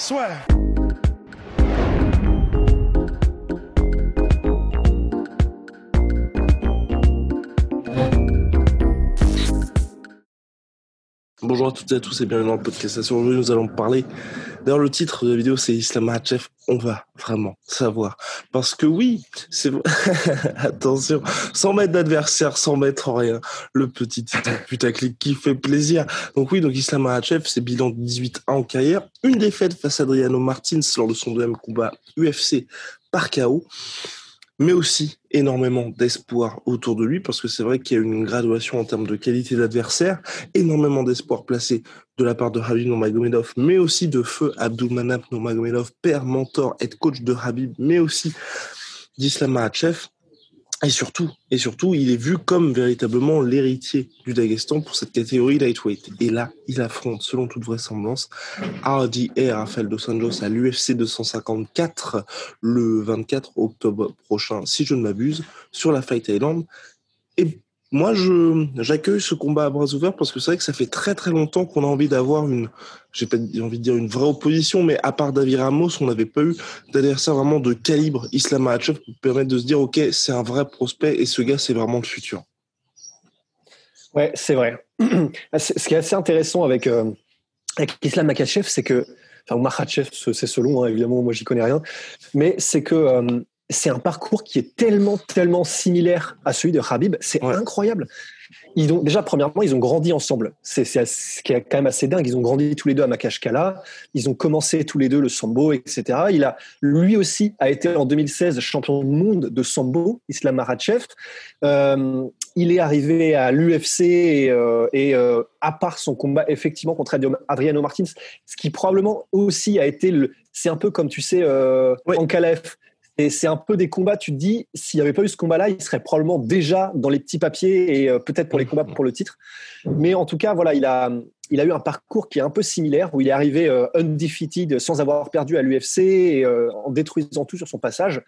Swear. Bonjour à toutes et à tous et bienvenue dans le podcast. Aujourd'hui, nous allons parler. D'ailleurs, le titre de la vidéo, c'est Islam Makhachev. On va vraiment savoir. Parce que oui, c'est. Attention, sans mettre d'adversaire, sans mettre en rien. Le petit putaclic qui fait plaisir. Donc oui, donc Islam Makhachev, c'est bilan de 18-1 en carrière. Une défaite face à Adriano Martins lors de son deuxième combat UFC par KO mais aussi énormément d'espoir autour de lui, parce que c'est vrai qu'il y a une graduation en termes de qualité d'adversaire, énormément d'espoir placé de la part de Habib Nurmagomedov, mais aussi de feu Abdulmanap Nurmagomedov, père, mentor, head coach de Habib, mais aussi d'Islam Makhachev. Et surtout, et surtout, il est vu comme véritablement l'héritier du Daghestan pour cette catégorie lightweight. Et là, il affronte, selon toute vraisemblance, RDA Rafael Dos Anjos à l'UFC 254 le 24 octobre prochain, si je ne m'abuse, sur la Fight Island. Et moi, je j'accueille ce combat à bras ouverts parce que c'est vrai que ça fait très très longtemps qu'on a envie d'avoir une, j'ai pas envie de dire une vraie opposition, mais à part David Ramos, on n'avait pas eu d'adversaire vraiment de calibre Islam Makhachev pour permettre de se dire ok, c'est un vrai prospect et ce gars c'est vraiment le futur. Ouais, c'est vrai. Ce qui est assez intéressant avec, euh, avec Islam Makhachev, c'est que, enfin, Makhachev, c'est selon, hein, évidemment, moi j'y connais rien, mais c'est que euh, c'est un parcours qui est tellement, tellement similaire à celui de Habib. C'est Ouais. incroyable. Ils ont, déjà, premièrement, ils ont grandi ensemble. C'est ce qui est quand même assez dingue. Ils ont grandi tous les deux à Makashkala. Ils ont commencé tous les deux le sambo, etc. Il a, lui aussi, a été en 2016 champion du monde de sambo, Islam Makhachev. Euh, il est arrivé à l'UFC et, euh, et, euh, à part son combat effectivement contre Adriano- Martins, ce qui probablement aussi a été le, c'est un peu comme tu sais euh. Ankalaev. C'est un peu des combats, tu te dis, s'il n'y avait pas eu ce combat-là, il serait probablement déjà dans les petits papiers et euh, peut-être pour les combats pour le titre. Mais en tout cas, voilà, il a, il a eu un parcours qui est un peu similaire, où il est arrivé euh, undefeated sans avoir perdu à l'UFC euh, en détruisant tout sur son passage.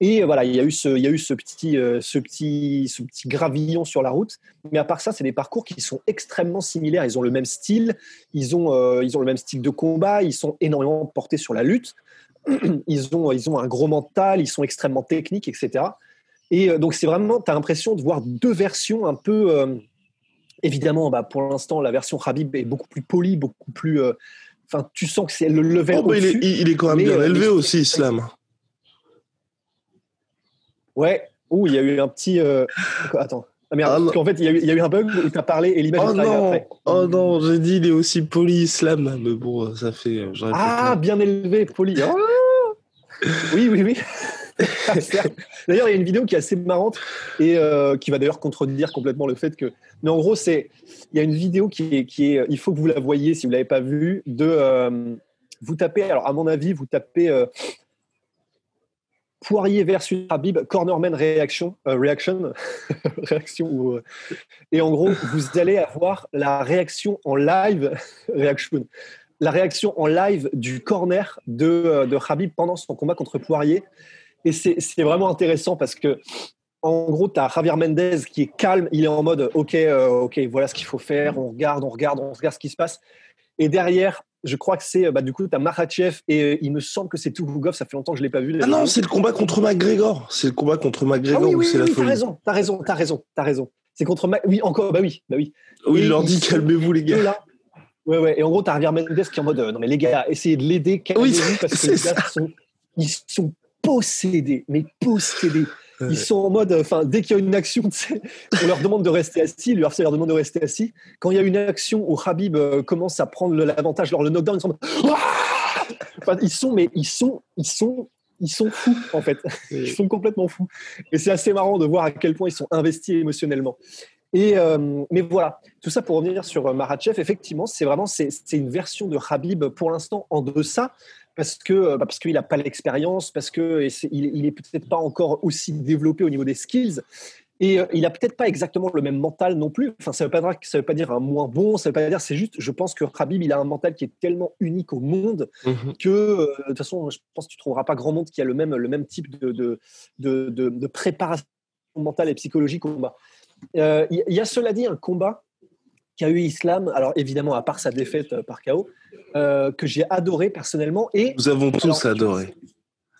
Et voilà, il y a eu ce, il y a eu ce petit, ce petit, ce petit gravillon sur la route. Mais à part ça, c'est des parcours qui sont extrêmement similaires. Ils ont le même style, ils ont, ils ont le même style de combat, ils sont énormément portés sur la lutte. Ils ont, ils ont un gros mental, ils sont extrêmement techniques, etc. Et euh, donc, c'est vraiment, tu as l'impression de voir deux versions un peu. euh, évidemment, bah, pour l'instant, la version Habib est beaucoup plus polie, beaucoup plus. euh, Enfin, tu sens que c'est le level. Oh, mais il, est, il quand même Mais, bien euh, élevé aussi, Islam. Ouais. Ouh, il y a eu un petit. Attends. Ah merde, Ah qu'en fait, il y, a eu, il y a eu un bug où tu as parlé et l'image Oh non, après. oh non, j'ai dit il est aussi poli Islam, mais bon, ça fait. Ah, bien élevé, poli. Oh oui, oui, oui. Certes. d'ailleurs, il y a une vidéo qui est assez marrante et euh, qui va d'ailleurs contredire complètement le fait que. Mais en gros, c'est il y a une vidéo qui est, qui est. Il faut que vous la voyiez si vous l'avez pas vue. De euh, vous tapez. Alors, à mon avis, vous tapez. euh, Poirier versus Habib, cornerman réaction, reaction, réaction euh, et en gros vous allez avoir la réaction en live, réaction, la réaction en live du corner de, euh, de Habib pendant son combat contre Poirier. Et c'est c'est vraiment intéressant parce que, en gros, tu as Javier Mendez qui est calme, il est en mode OK, euh, OK, voilà ce qu'il faut faire, on regarde, on regarde, on regarde ce qui se passe. Et derrière, je crois que c'est, bah, du coup, tu as Makhachev et euh, il me semble que c'est Tougugov, ça fait longtemps que je ne l'ai pas vu. Ah non, c'est le combat contre McGregor. C'est le combat contre Ah McGregor oui, où oui, c'est la oui, t'as folie. raison, t'as raison, t'as raison, t'as raison. C'est contre Ma- Oui, encore, bah oui, bah oui. Il leur dit calmez-vous les gars. là. Ouais, ouais. Et en gros, t'as Javier Mendes qui est en mode euh, non, mais les gars, essayez de l'aider, calmez-vous, Oui, parce que les gars sont, ils sont possédés, mais possédés. Ils sont en mode, enfin, dès qu'il y a une action, on leur demande de rester assis, le RC leur demande de rester assis. Quand il y a une action où Habib euh, commence à prendre l'avantage lors le knockdown, ils sont, en mode, Enfin, ils sont, mais ils sont, ils sont, ils sont fous en fait. Ils sont complètement fous. Et c'est assez marrant de voir à quel point ils sont investis émotionnellement. Et mais voilà, tout ça pour revenir sur Marachev, effectivement, c'est vraiment c'est une version de Habib pour l'instant en deçà parce que bah, parce qu'il n'a pas l'expérience, parce que il, est peut-être pas encore aussi développé au niveau des skills. Et euh, il a peut-être pas exactement le même mental non plus. Enfin, ça veut dire, ça veut pas dire un moins bon. Ça veut pas dire. C'est juste. Je pense que Khabib, il a un mental qui est tellement unique au monde mhm. que euh, de toute façon, je pense que tu trouveras pas grand monde qui a le même le même type de de, de, de, préparation mentale et psychologique au combat. Euh, il y, a cela dit un combat qu'a eu Islam. Alors évidemment, à part sa défaite par KO, que j'ai adoré personnellement. Et nous avons tous adoré.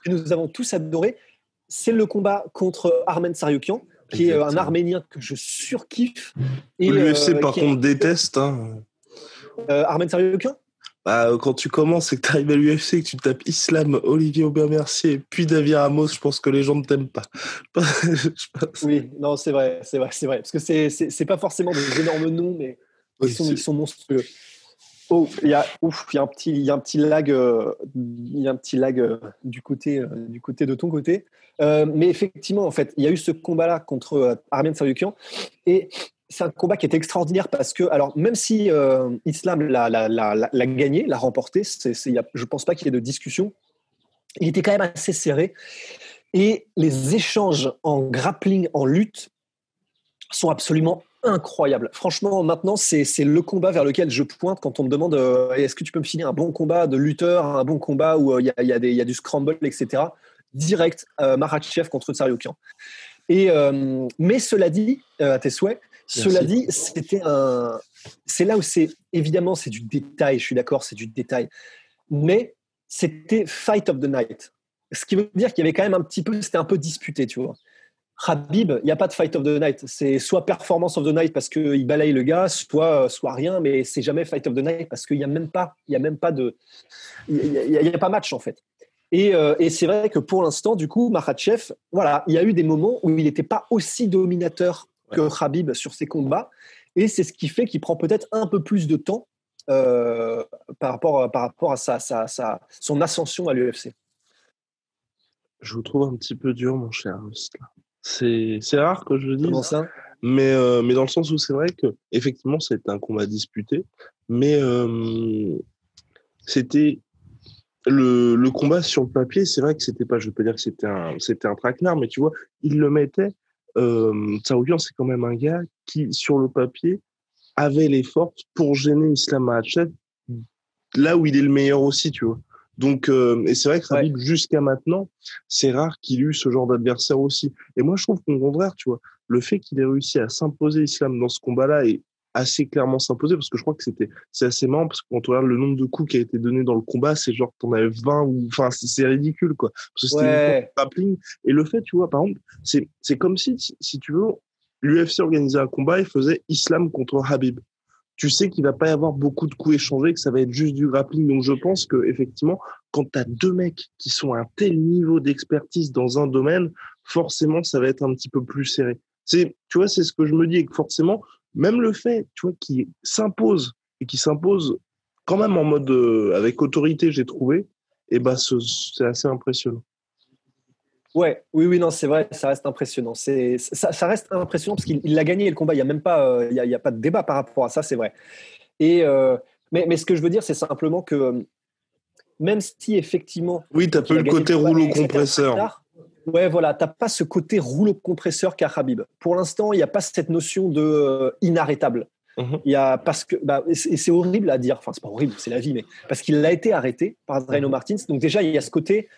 Nous avons tous adoré. C'est le combat contre Armen Saryukian qui est un Arménien que je surkiffe. L'UFC, euh, par contre, déteste. Hein. Euh, Armen Saryukian bah, quand tu commences et que tu arrives à l'UFC et que tu tapes Islam, Olivier Aubin-Mercier, puis David Ramos, je pense que les gens ne t'aiment pas. oui, non, c'est vrai, c'est vrai, c'est vrai. Parce que c'est, c'est, pas forcément des énormes noms, mais ils, sont, ils, sont, monstrueux. Oh, il y a, ouf, il y a un petit, il y a un petit lag, euh, il y a un petit lag euh, du côté, euh, du côté de ton côté. mais effectivement, en fait, il y a eu ce combat-là contre Armen Sarukian et c'est un combat qui est extraordinaire parce que, alors, même si Islam l'a gagné, l'a remporté, je pense pas qu'il y ait de discussion. Il était quand même assez serré et les échanges en grappling, en lutte, sont absolument incroyable. Franchement, maintenant, c'est le combat vers lequel je pointe quand on me demande euh, est-ce que tu peux me filer un bon combat de lutteur, un bon combat où euh, il y, a, du scramble, etc. Direct, euh, Marachev contre Tsariokian. Et mais cela dit, à tes souhaits, cela dit, c'était un. C'est là où c'est évidemment c'est du détail. Je suis d'accord, c'est du détail, mais c'était fight of the night. Ce qui veut dire qu'il y avait quand même un petit peu, c'était un peu disputé, tu vois. Habib, il n'y a pas de fight of the night. C'est soit performance of the night parce qu'il balaye le gars, soit, soit rien, mais c'est jamais fight of the night parce qu'il n'y a même pas, il y a même pas de, il y, a, pas match en fait. Et, euh, et c'est vrai que pour l'instant, du coup, Makhachev, voilà, il y a eu des moments où il n'était pas aussi dominateur que Habib sur ses combats, et c'est ce qui fait qu'il prend peut-être un peu plus de temps euh, par rapport, par rapport à sa, sa, sa son ascension à l'UFC. Je vous trouve un petit peu dur, mon cher. C'est rare que je le dise. ça? mais, euh, mais dans le sens où c'est vrai que effectivement c'était un combat disputé, mais euh, c'était le, le, combat sur le papier. C'est vrai que c'était pas, je peux dire que c'était un c'était un traquenard, mais tu vois, il le mettait. Euh, c'est quand même un gars qui sur le papier avait les forces pour gêner Islam Makhachev là où il est le meilleur aussi, tu vois. Donc, euh, et c'est vrai que Khabib, jusqu'à maintenant, c'est rare qu'il ait eu ce genre d'adversaire aussi. Et moi, je trouve qu'au contraire, tu vois, le fait qu'il ait réussi à s'imposer Islam dans ce combat-là et assez clairement s'imposer, parce que je crois que c'était, c'est assez marrant, parce que quand on regarde le nombre de coups qui a été donné dans le combat, c'est genre, t'en avais 20 ou, enfin, c'est ridicule, quoi. Parce que c'était ouais. Et le fait, tu vois, par exemple, c'est, c'est comme si, si tu veux, l'UFC organisait un combat et faisait Islam contre Habib tu sais qu'il va pas y avoir beaucoup de coups échangés, que ça va être juste du grappling. Donc je pense que effectivement, quand tu as deux mecs qui sont à un tel niveau d'expertise dans un domaine, forcément ça va être un petit peu plus serré. C'est, tu vois, c'est ce que je me dis et que forcément, même le fait, tu vois, qui s'impose et qui s'impose quand même en mode euh, avec autorité, j'ai trouvé, et eh ben c'est assez impressionnant. Ouais, oui, oui, non, c'est vrai, ça reste impressionnant. C'est, ça, reste impressionnant parce qu'il l'a gagné le combat. Il n'y a même pas, euh, il y a, pas de débat par rapport à ça, c'est vrai. Et euh, mais, mais, ce que je veux dire, c'est simplement que même si effectivement. Oui, tu n'as pas le côté rouleau compresseur. Ouais, voilà, tu n'as pas ce côté rouleau compresseur qu'a Habib. Pour l'instant, il n'y a pas cette notion de inarrêtable. Mhm. Il y a parce que bah, et c'est horrible à dire. Enfin, c'est pas horrible, c'est la vie, mais parce qu'il a été arrêté par Drano mhm. Martins. Donc déjà, il y a ce côté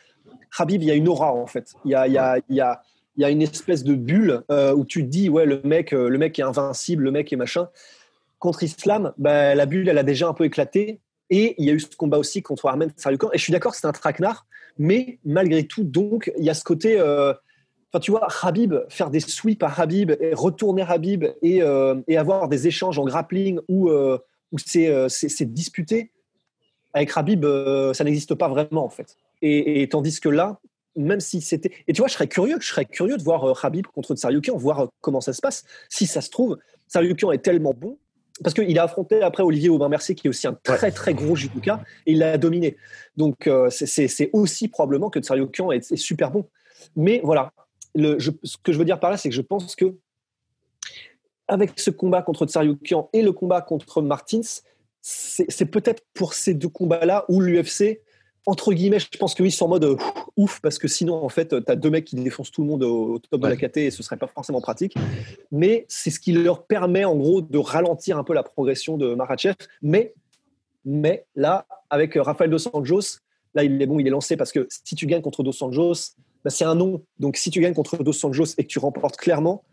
Habib, il y a une aura en fait. Il y a, il y a, il y a, il y a une espèce de bulle euh, où tu te dis ouais le mec, euh, le mec est invincible, le mec est machin. Contre Islam, bah, la bulle elle a déjà un peu éclaté et il y a eu ce combat aussi contre Armen Sarukan. Et je suis d'accord, c'est un traquenard, mais malgré tout, donc il y a ce côté. Euh, enfin, tu vois, Habib, faire des sweeps à Habib, et retourner Habib et, et avoir des échanges en grappling où, où c'est disputé, avec Habib, ça n'existe pas vraiment en fait. Et, tandis que là, même si c'était. Et tu vois, je serais curieux, je serais curieux de voir euh, Habib contre Tsaryukian, voir euh, comment ça se passe. Si ça se trouve, Tsaryukian est tellement bon. Parce qu'il a affronté après Olivier Aubin-Mercier, qui est aussi un très très gros judoka, et il l'a dominé. Donc euh, c'est aussi probablement que Tsaryukian est, est, super bon. Mais voilà, le, ce que je veux dire par là, c'est que je pense que avec ce combat contre Tsaryukian et le combat contre Martins, c'est peut-être pour ces deux combats-là où l'UFC, entre guillemets, je pense que oui, sont en mode ouf, parce que sinon, en fait, tu as deux mecs qui défoncent tout le monde au, top de la KT et ce serait pas forcément pratique. Mais c'est ce qui leur permet, en gros, de ralentir un peu la progression de Marachev. Mais, mais là, avec Rafael Dos Anjos, là, il est bon, il est lancé parce que si tu gagnes contre Dos Anjos, bah, c'est un nom. Donc, si tu gagnes contre Dos Anjos et que tu remportes clairement,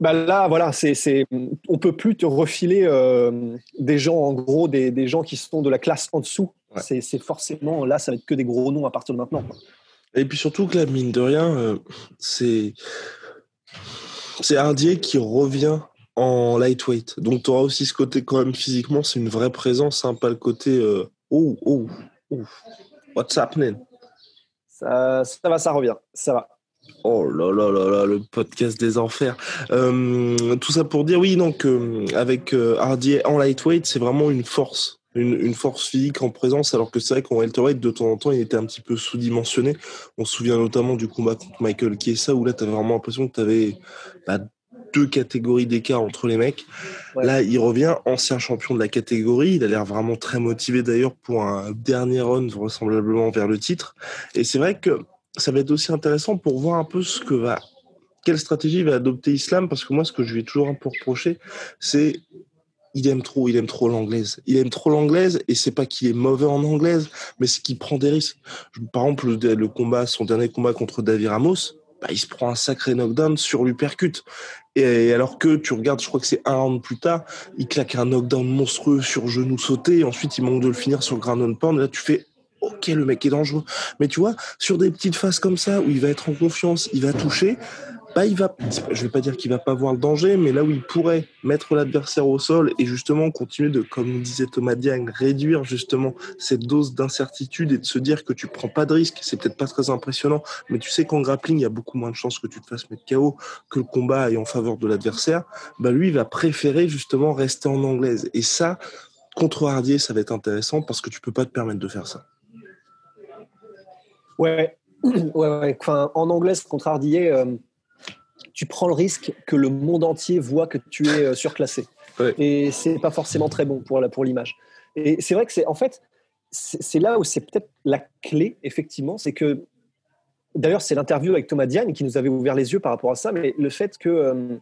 bah là, voilà, c'est, c'est, on peut plus te refiler euh, des gens, en gros, des, des, gens qui sont de la classe en dessous. C'est, c'est, forcément, là, ça va être que des gros noms à partir de maintenant. Et puis surtout que la mine de rien, euh, c'est, c'est Hardier qui revient en lightweight. Donc tu auras aussi ce côté quand même physiquement, c'est une vraie présence, hein, pas le côté euh, oh, oh, oh, what's happening? Ça, ça va, ça revient, ça va. Oh là là là là, le podcast des enfers. Euh, tout ça pour dire, oui, donc euh, avec euh, Hardy en lightweight, c'est vraiment une force, une, force physique en présence, alors que c'est vrai qu'en welterweight, de temps en temps, il était un petit peu sous-dimensionné. On se souvient notamment du combat contre Michael Chiesa, où là, tu avais vraiment l'impression que tu avais bah, deux catégories d'écart entre les mecs. Là, il revient ancien champion de la catégorie. Il a l'air vraiment très motivé d'ailleurs pour un dernier run vraisemblablement vers le titre. Et c'est vrai que ça va être aussi intéressant pour voir un peu ce que va, quelle stratégie va adopter Islam, parce que moi, ce que je lui ai toujours un peu reproché, c'est il aime trop, il aime trop l'anglaise. Il aime trop l'anglaise et c'est pas qu'il est mauvais en anglaise, mais c'est qu'il prend des risques. Par exemple, le, combat, son dernier combat contre David Ramos, bah, il se prend un sacré knockdown sur l'uppercut. Et alors que tu regardes, je crois que c'est un round plus tard, il claque un knockdown monstrueux sur genou sauté, et ensuite il manque de le finir sur ground and pound. là, tu fais ok, le mec est dangereux. Mais tu vois, sur des petites phases comme ça, où il va être en confiance, il va toucher, bah, il va, je vais pas dire qu'il va pas voir le danger, mais là où il pourrait mettre l'adversaire au sol et justement continuer de, comme disait Thomas Diagne, réduire justement cette dose d'incertitude et de se dire que tu prends pas de risque, c'est peut-être pas très impressionnant, mais tu sais qu'en grappling, il y a beaucoup moins de chances que tu te fasses mettre KO que le combat aille en faveur de l'adversaire, bah, lui, il va préférer justement rester en anglaise. Et ça, contre Hardier, ça va être intéressant parce que tu peux pas te permettre de faire ça. Ouais, ouais, en anglais, contre Hardier, euh, tu prends le risque que le monde entier voit que tu es euh, surclassé. Ouais. Et c'est pas forcément très bon pour, la, pour l'image. Et c'est vrai que c'est, en fait, c'est là où c'est peut-être la clé, effectivement, c'est que, d'ailleurs, c'est l'interview avec Thomas Diane qui nous avait ouvert les yeux par rapport à ça, mais le fait que, euh,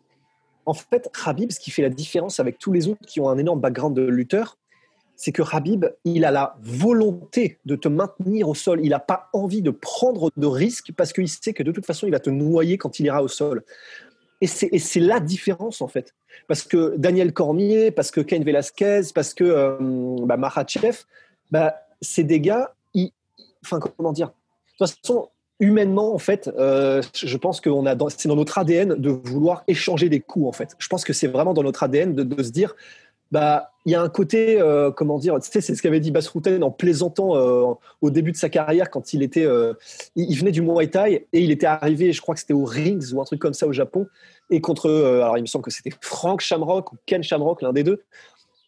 en fait, Habib, ce qui fait la différence avec tous les autres qui ont un énorme background de lutteur, c'est que Habib, il a la volonté de te maintenir au sol. Il n'a pas envie de prendre de risques parce qu'il sait que de toute façon, il va te noyer quand il ira au sol. Et c'est la différence, en fait. Parce que Daniel Cormier, parce que Ken Velasquez, parce que euh, bah, bah, c'est des gars, enfin, comment dire? De toute façon, humainement, en fait, euh, je pense que c'est dans notre ADN de vouloir échanger des coups, en fait. Je pense que c'est vraiment dans notre ADN de se dire bah, il y a un côté, euh, comment dire, tu sais, c'est ce qu'avait dit Bass en plaisantant euh, au début de sa carrière quand il était, euh, il, venait du Muay Thai et il était arrivé, je crois que c'était au Rings ou un truc comme ça au Japon et contre, alors il me semble que c'était Frank Shamrock ou Ken Shamrock, l'un des deux,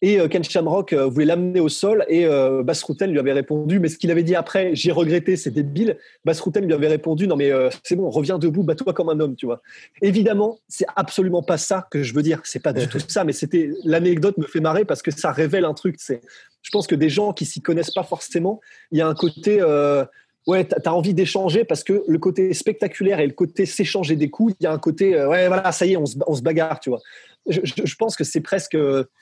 et euh, Ken Shamrock euh, voulait l'amener au sol et euh, Bass lui avait répondu, mais ce qu'il avait dit après, j'ai regretté, c'est débile. Bass lui avait répondu, non mais c'est bon, reviens debout, bats-toi comme un homme, tu vois. Évidemment, c'est absolument pas ça que je veux dire, c'est pas du tout ça, mais c'était l'anecdote me fait marrer parce que ça révèle un truc. C'est, je pense que des gens qui s'y connaissent pas forcément, il y a un côté ouais, tu as envie d'échanger parce que le côté spectaculaire et le côté s'échanger des coups, il y a un côté, ouais, voilà, ça y est, on se bagarre, tu vois je, pense que c'est presque,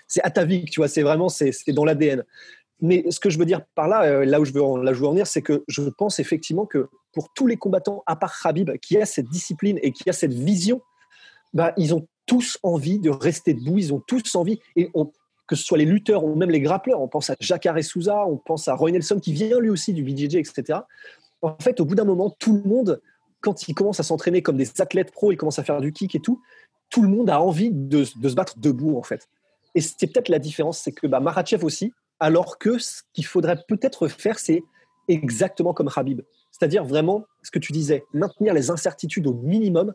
c'est atavique, tu vois, c'est vraiment, c'est dans l'ADN. Mais ce que je veux dire par là, euh, là où je veux en, là venir, c'est que je pense effectivement que pour tous les combattants, à part Khabib, qui a cette discipline et qui a cette vision, bah, ils ont tous envie de rester debout, ils ont tous envie, et que ce soit les lutteurs ou même les grappleurs, on pense à Jacare Souza, on pense à Roy Nelson qui vient lui aussi du BJJ, etc. En fait, au bout d'un moment, tout le monde, quand il commence à s'entraîner comme des athlètes pro, il commence à faire du kick et tout, tout le monde a envie de, se battre debout, en fait. Et c'est peut-être la différence, c'est que bah, Marachev aussi, alors que ce qu'il faudrait peut-être faire, c'est exactement comme Habib. C'est-à-dire vraiment ce que tu disais, maintenir les incertitudes au minimum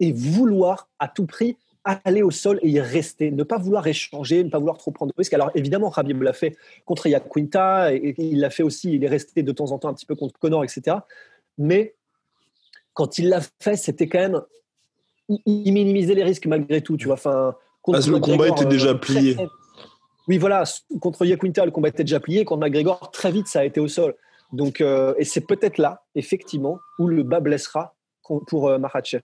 et vouloir à tout prix aller au sol et y rester, ne pas vouloir échanger, ne pas vouloir trop prendre de risques. Alors évidemment, Habib l'a fait contre Yaquinta et il l'a fait aussi, il est resté de temps en temps un petit peu contre Connor, etc. Mais quand il l'a fait, c'était quand même il, minimisait les risques malgré tout, tu vois. Enfin, ah, le combat était déjà plié. Oui, voilà, contre Yakunta, le combat était déjà plié. Contre McGregor, très vite, ça a été au sol. Donc, euh, et c'est peut-être là, effectivement, où le bas blessera pour euh,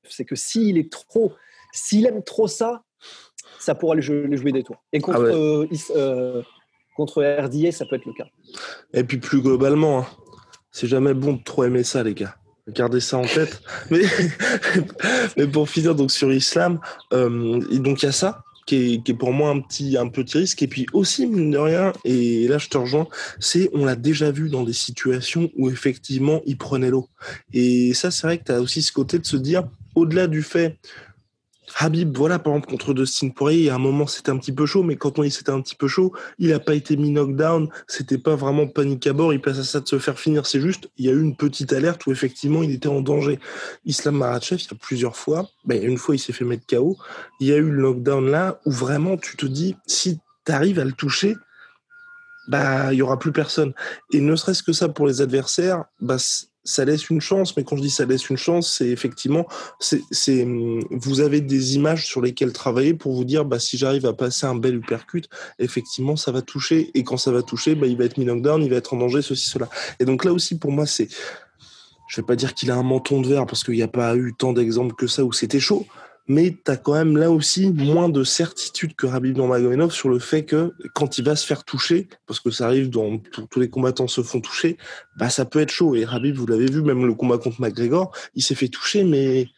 C'est que s'il est trop, s'il aime trop ça, ça pourra lui jouer, des tours. Et contre, ah euh, euh, contre RDA, ça peut être le cas. Et puis plus globalement, hein, c'est jamais bon de trop aimer ça, les gars. Gardez ça en tête. mais, mais pour finir donc sur Islam, donc il y a ça qui est, pour moi un petit, un petit risque. Et puis aussi, mine de rien, et là je te rejoins, c'est on l'a déjà vu dans des situations où effectivement il prenait l'eau. Et ça, c'est vrai que tu as aussi ce côté de se dire, au-delà du fait Habib, voilà, par exemple, contre Dustin Poirier, à un moment, c'était un petit peu chaud, mais quand on dit c'était un petit peu chaud, il n'a pas été mis knockdown, c'était pas vraiment panique à bord, il passe à ça de se faire finir, c'est juste, il y a eu une petite alerte où effectivement, il était en danger. Islam Maratchev, il y a plusieurs fois, ben, une fois, il s'est fait mettre KO, il y a eu le knockdown là, où vraiment, tu te dis, si tu arrives à le toucher, bah, il y aura plus personne. Et ne serait-ce que ça pour les adversaires, bah, ça laisse une chance, mais quand je dis ça laisse une chance, c'est effectivement, c'est, vous avez des images sur lesquelles travailler pour vous dire, bah, si j'arrive à passer un bel uppercut, effectivement, ça va toucher, et quand ça va toucher, bah, il va être mis knockdown, il va être en danger, ceci, cela. Et donc là aussi, pour moi, c'est, je vais pas dire qu'il a un menton de verre parce qu'il n'y a pas eu tant d'exemples que ça où c'était chaud, mais tu as quand même là aussi moins de certitude que Rabib Nurmagomedov sur le fait que quand il va se faire toucher, parce que ça arrive dans tous les combattants se font toucher, bah ça peut être chaud. Et Rabib, vous l'avez vu, même le combat contre McGregor, il s'est fait toucher, mais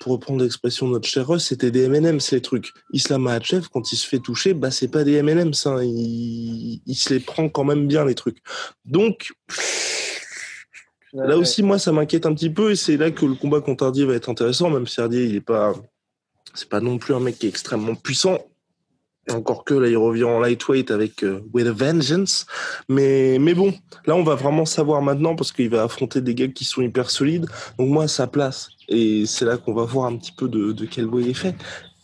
pour reprendre l'expression de notre cher Russ, c'était des M&M, les trucs. Islam Makhachev, quand il se fait toucher, bah c'est pas des M&M, ça. Il, il se les prend quand même bien les trucs. Donc Là aussi, moi, ça m'inquiète un petit peu et c'est là que le combat contre Hardy va être intéressant, même si Hardy, il est pas, c'est pas non plus un mec qui est extrêmement puissant. Encore que là, il revient en lightweight avec euh, With a Vengeance. Mais, mais bon, là, on va vraiment savoir maintenant parce qu'il va affronter des gars qui sont hyper solides. Donc, moi, sa place. Et c'est là qu'on va voir un petit peu de, de quel bois il est fait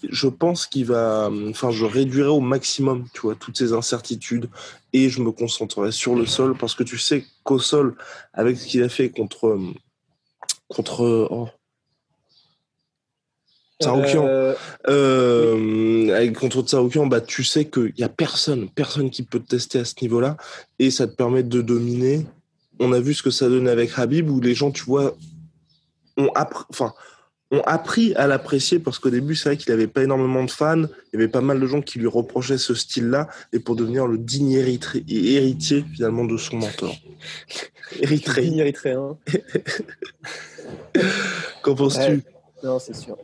je pense qu'il va, enfin, je réduirai au maximum, tu vois, toutes ces incertitudes et je me concentrerai sur le sol parce que tu sais qu'au sol, avec ce qu'il a fait contre, contre, oh, euh... euh, contre Tsaroukian, bah, tu sais qu'il y a personne, personne qui peut te tester à ce niveau-là et ça te permet de dominer. On a vu ce que ça donnait avec Habib où les gens, tu vois, ont appris, enfin, ont appris à l'apprécier parce qu'au début, c'est vrai qu'il n'avait pas énormément de fans. Il y avait pas mal de gens qui lui reprochaient ce style-là et pour devenir le digne héritier finalement de son mentor. Érythréen. Digne érythréen. Qu'en penses-tu? Non, c'est sûr.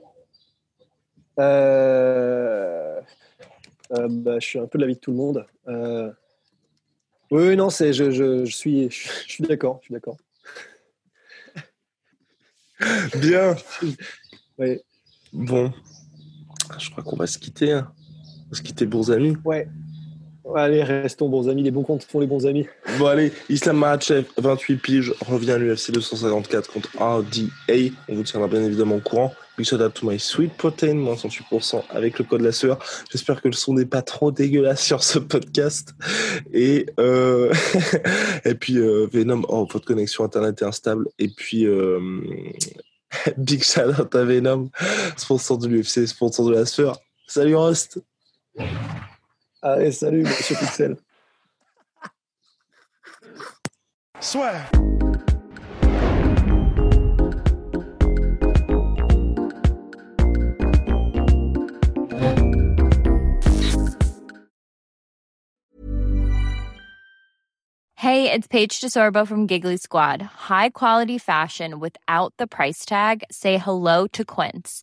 Euh, euh, bah, je suis un peu de l'avis de tout le monde. Euh, oui, non, c'est, je, je, je, suis, je suis d'accord. Je suis d'accord. Bien. Bon, je crois qu'on va se quitter. Hein. On va se quitter, bons amis. Ouais. Allez, restons bons amis. Les bons comptes font les bons amis. Bon, allez, Islam Makhachev, 28 piges, revient à l'UFC 254 contre RDA. On vous tiendra bien évidemment au courant. Big shout out to my sweet protein, moins 108% avec le code la sueur. J'espère que le son n'est pas trop dégueulasse sur ce podcast. Et, euh... et puis, euh, Venom, oh, votre connexion internet est instable. Et puis, euh... big shout out à Venom, sponsor de l'UFC, sponsor de la sueur. Salut Rost! Ah Allez, salut, monsieur Pixel. Soit. Hey, it's Paige DeSorbo from Giggly Squad. High quality fashion without the price tag. Say hello to Quince.